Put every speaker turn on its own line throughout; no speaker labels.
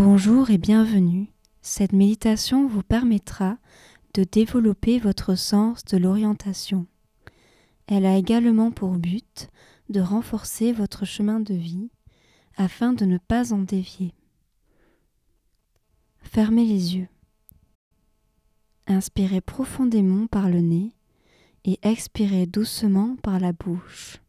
Bonjour et bienvenue. Cette méditation vous permettra de développer votre sens de l'orientation. Elle a également pour but de renforcer votre chemin de vie afin de ne pas en dévier. Fermez les yeux. Inspirez profondément par le nez et expirez doucement par la bouche.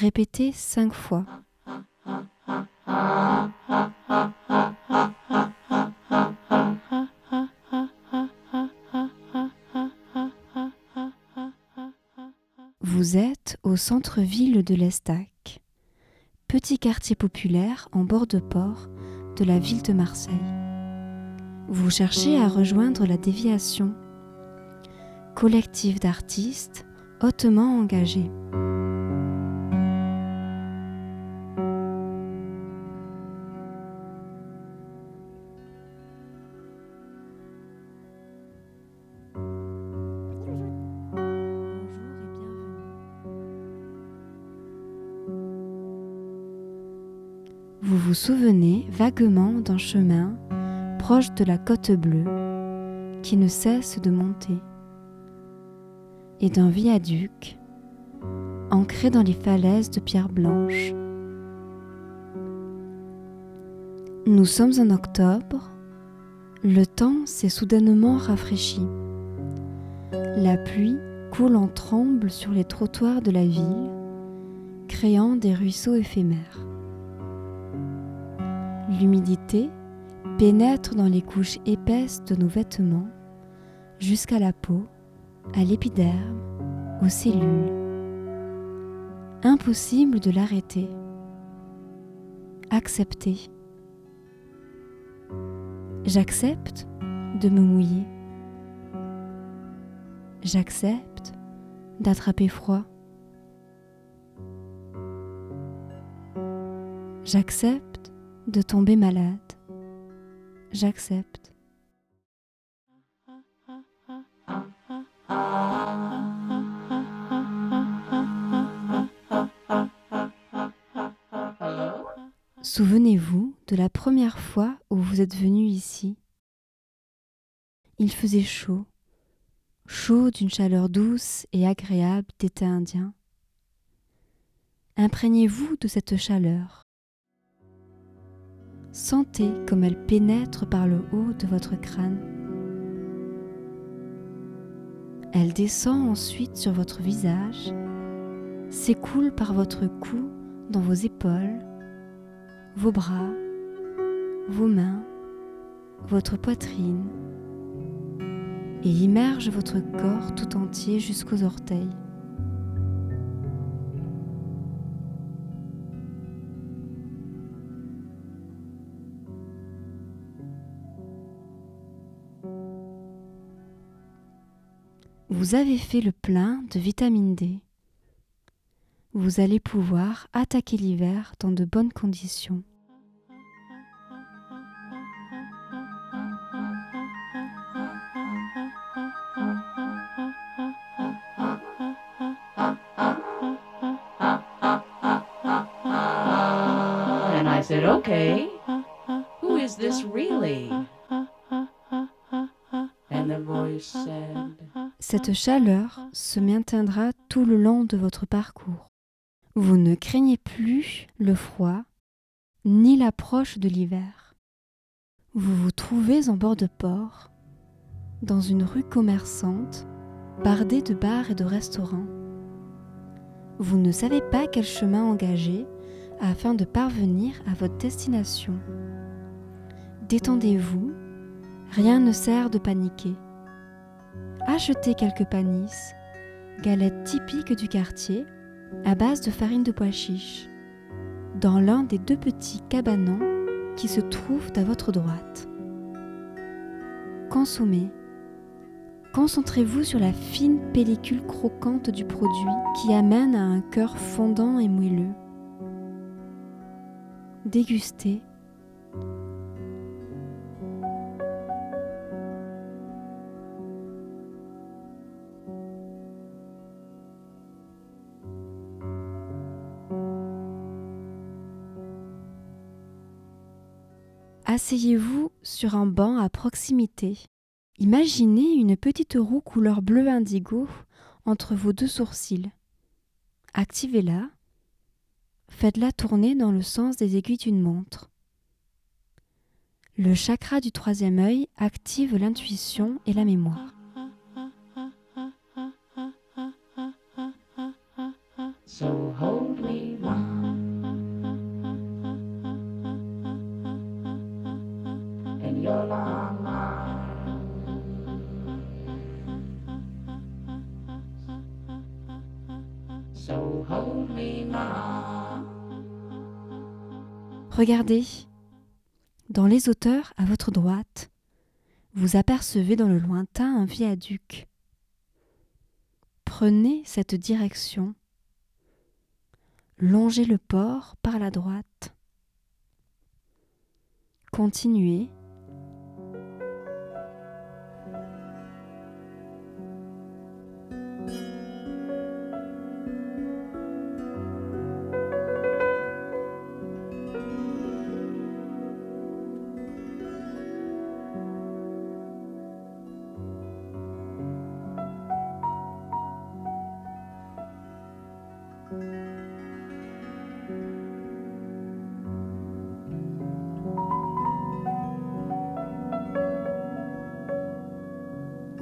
Répétez cinq fois. Vous êtes au centre-ville de l'Estac, petit quartier populaire en bord de port de la ville de Marseille. Vous cherchez à rejoindre la déviation, collectif d'artistes hautement engagés. Vous vous souvenez vaguement d'un chemin proche de la côte bleue qui ne cesse de monter et d'un viaduc ancré dans les falaises de pierre blanche. Nous sommes en octobre, le temps s'est soudainement rafraîchi. La pluie coule en tremble sur les trottoirs de la ville, créant des ruisseaux éphémères. L'humidité pénètre dans les couches épaisses de nos vêtements jusqu'à la peau, à l'épiderme, aux cellules. Impossible de l'arrêter. Accepter. J'accepte de me mouiller. J'accepte d'attraper froid. J'accepte de tomber malade. J'accepte. Souvenez-vous de la première fois où vous êtes venu ici. Il faisait chaud, chaud d'une chaleur douce et agréable d'été indien. Imprégnez-vous de cette chaleur. Sentez comme elle pénètre par le haut de votre crâne. Elle descend ensuite sur votre visage, s'écoule par votre cou dans vos épaules, vos bras, vos mains, votre poitrine et immerge votre corps tout entier jusqu'aux orteils. Vous avez fait le plein de vitamine D. Vous allez pouvoir attaquer l'hiver dans de bonnes conditions.
And I said, okay, who is this really?
Cette chaleur se maintiendra tout le long de votre parcours. Vous ne craignez plus le froid ni l'approche de l'hiver. Vous vous trouvez en bord de port, dans une rue commerçante, bardée de bars et de restaurants. Vous ne savez pas quel chemin engager afin de parvenir à votre destination. Détendez-vous, rien ne sert de paniquer. Achetez quelques panisses, galettes typiques du quartier à base de farine de pois chiche, dans l'un des deux petits cabanons qui se trouvent à votre droite. Consommez. Concentrez-vous sur la fine pellicule croquante du produit qui amène à un cœur fondant et moelleux. Dégustez. Asseyez-vous sur un banc à proximité. Imaginez une petite roue couleur bleu indigo entre vos deux sourcils. Activez-la. Faites-la tourner dans le sens des aiguilles d'une montre. Le chakra du troisième œil active l'intuition et la mémoire. Regardez. Dans les hauteurs à votre droite, vous apercevez dans le lointain un viaduc. Prenez cette direction. Longez le port par la droite. Continuez.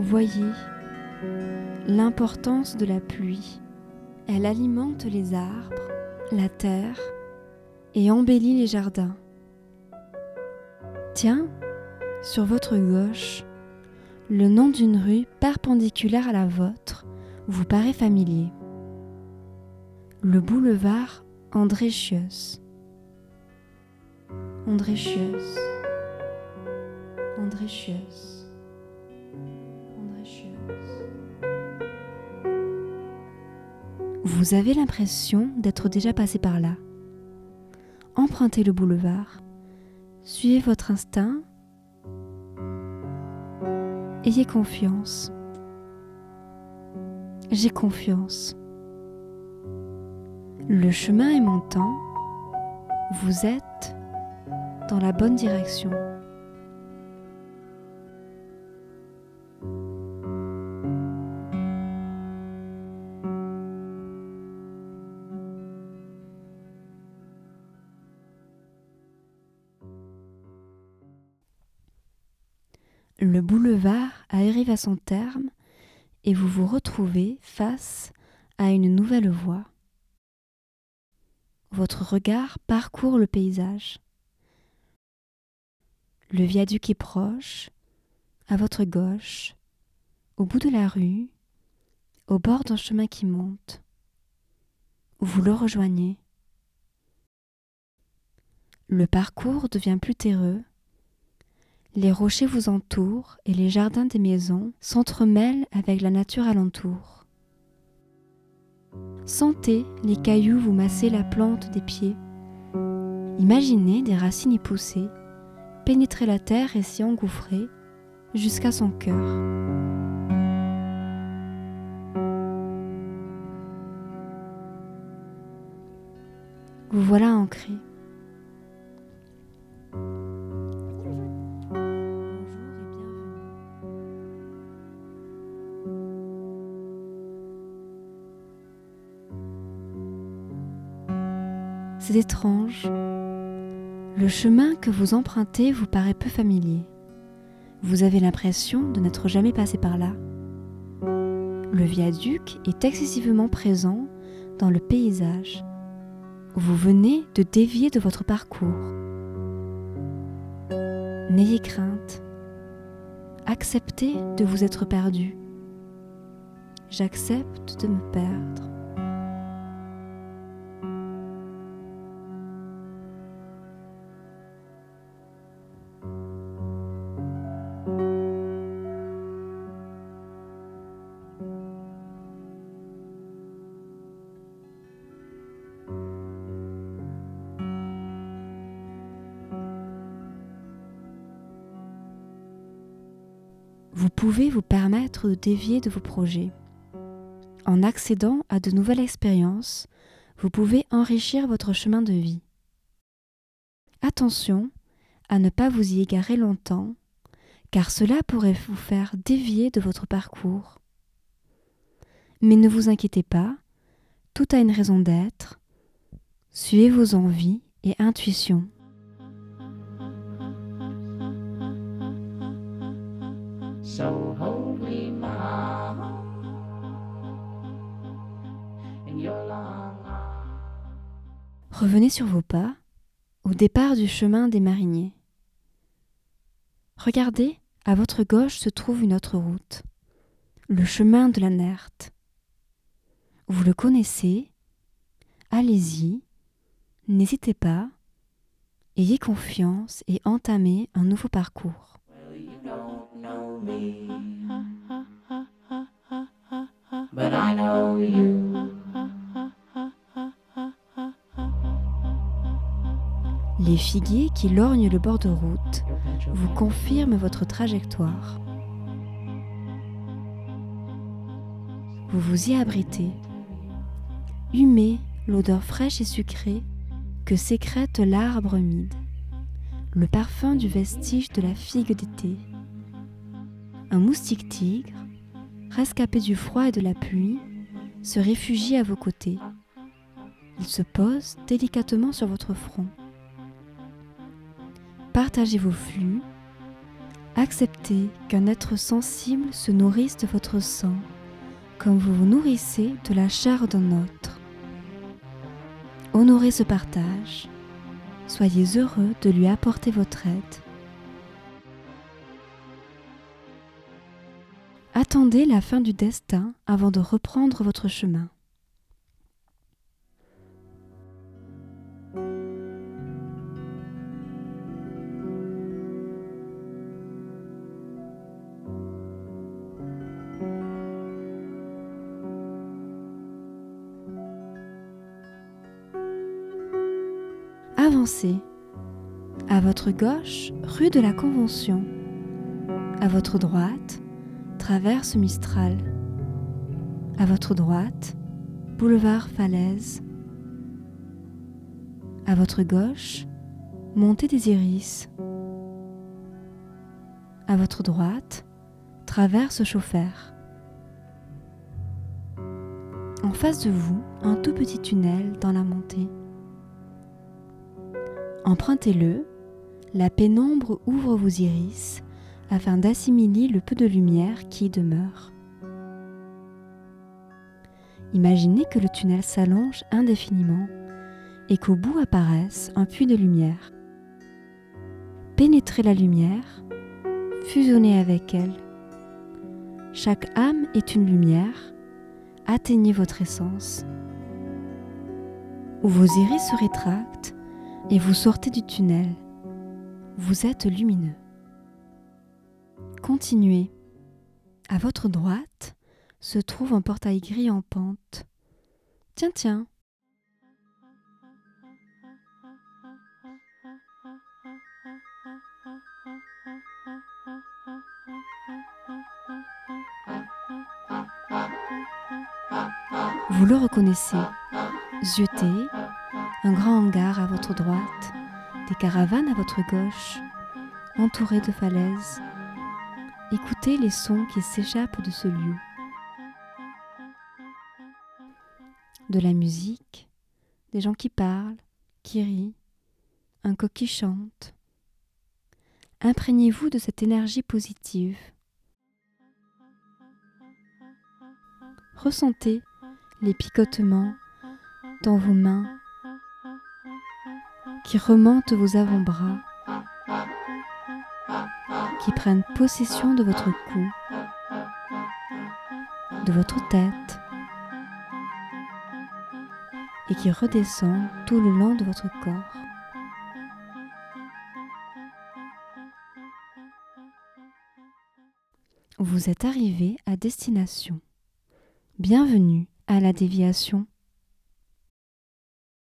Voyez l'importance de la pluie. Elle alimente les arbres, la terre et embellit les jardins. Tiens, sur votre gauche, le nom d'une rue perpendiculaire à la vôtre vous paraît familier. Le boulevard André Chios. André Chios. André. Vous avez l'impression d'être déjà passé par là. Empruntez le boulevard. Suivez votre instinct. Ayez confiance. J'ai confiance. Le chemin est montant. Vous êtes dans la bonne direction. Le boulevard arrive à son terme et vous vous retrouvez face à une nouvelle voie. Votre regard parcourt le paysage. Le viaduc est proche, à votre gauche, au bout de la rue, au bord d'un chemin qui monte. Vous le rejoignez. Le parcours devient plus terreux. Les rochers vous entourent et les jardins des maisons s'entremêlent avec la nature alentour. Sentez les cailloux vous masser la plante des pieds. Imaginez des racines y pousser, pénétrer la terre et s'y engouffrer jusqu'à son cœur. Vous voilà ancré. C'est étrange. Le chemin que vous empruntez vous paraît peu familier. Vous avez l'impression de n'être jamais passé par là. Le viaduc est excessivement présent dans le paysage. Vous venez de dévier de votre parcours. N'ayez crainte. Acceptez de vous être perdu. J'accepte de me perdre. Pouvez vous permettre de dévier de vos projets. En accédant à de nouvelles expériences, vous pouvez enrichir votre chemin de vie. Attention à ne pas vous y égarer longtemps, car cela pourrait vous faire dévier de votre parcours. Mais ne vous inquiétez pas, tout a une raison d'être. Suivez vos envies et intuitions.
So hold me, my in your long arms.
Revenez sur vos pas au départ du chemin des mariniers. Regardez, à votre gauche se trouve une autre route, le chemin de la Nerte. Vous le connaissez, allez-y, n'hésitez pas, ayez confiance et entamez un nouveau parcours.
Well, you don't
Les figuiers qui lorgnent le bord de route vous confirment votre trajectoire. Vous vous y abritez. Humez l'odeur fraîche et sucrée que sécrète l'arbre humide, le parfum du vestige de la figue d'été. Un moustique tigre, rescapé du froid et de la pluie, se réfugie à vos côtés. Il se pose délicatement sur votre front. Partagez vos flux. Acceptez qu'un être sensible se nourrisse de votre sang, comme vous vous nourrissez de la chair d'un autre. Honorez ce partage. Soyez heureux de lui apporter votre aide. Attendez la fin du destin avant de reprendre votre chemin. Avancez. À votre gauche, rue de la Convention. À votre droite, traverse Mistral. À votre droite, boulevard Falaise. À votre gauche, montée des Iris. À votre droite, traverse Chauffeur. En face de vous, un tout petit tunnel dans la montée. Empruntez-le, la pénombre ouvre vos iris afin d'assimiler le peu de lumière qui y demeure. Imaginez que le tunnel s'allonge indéfiniment et qu'au bout apparaisse un puits de lumière. Pénétrez la lumière, fusionnez avec elle. Chaque âme est une lumière, atteignez votre essence. Vos iris se rétractent et vous sortez du tunnel. Vous êtes lumineux. Continuez. À votre droite se trouve un portail gris en pente. Tiens, tiens. Vous le reconnaissez. Zioté, un grand hangar à votre droite, des caravanes à votre gauche, entourées de falaises. Écoutez les sons qui s'échappent de ce lieu. De la musique, des gens qui parlent, qui rient, un coq qui chante. Imprégnez-vous de cette énergie positive. Ressentez les picotements dans vos mains qui remontent vos avant-bras, qui prennent possession de votre cou, de votre tête et qui redescendent tout le long de votre corps. Vous êtes arrivé à destination. Bienvenue à la déviation.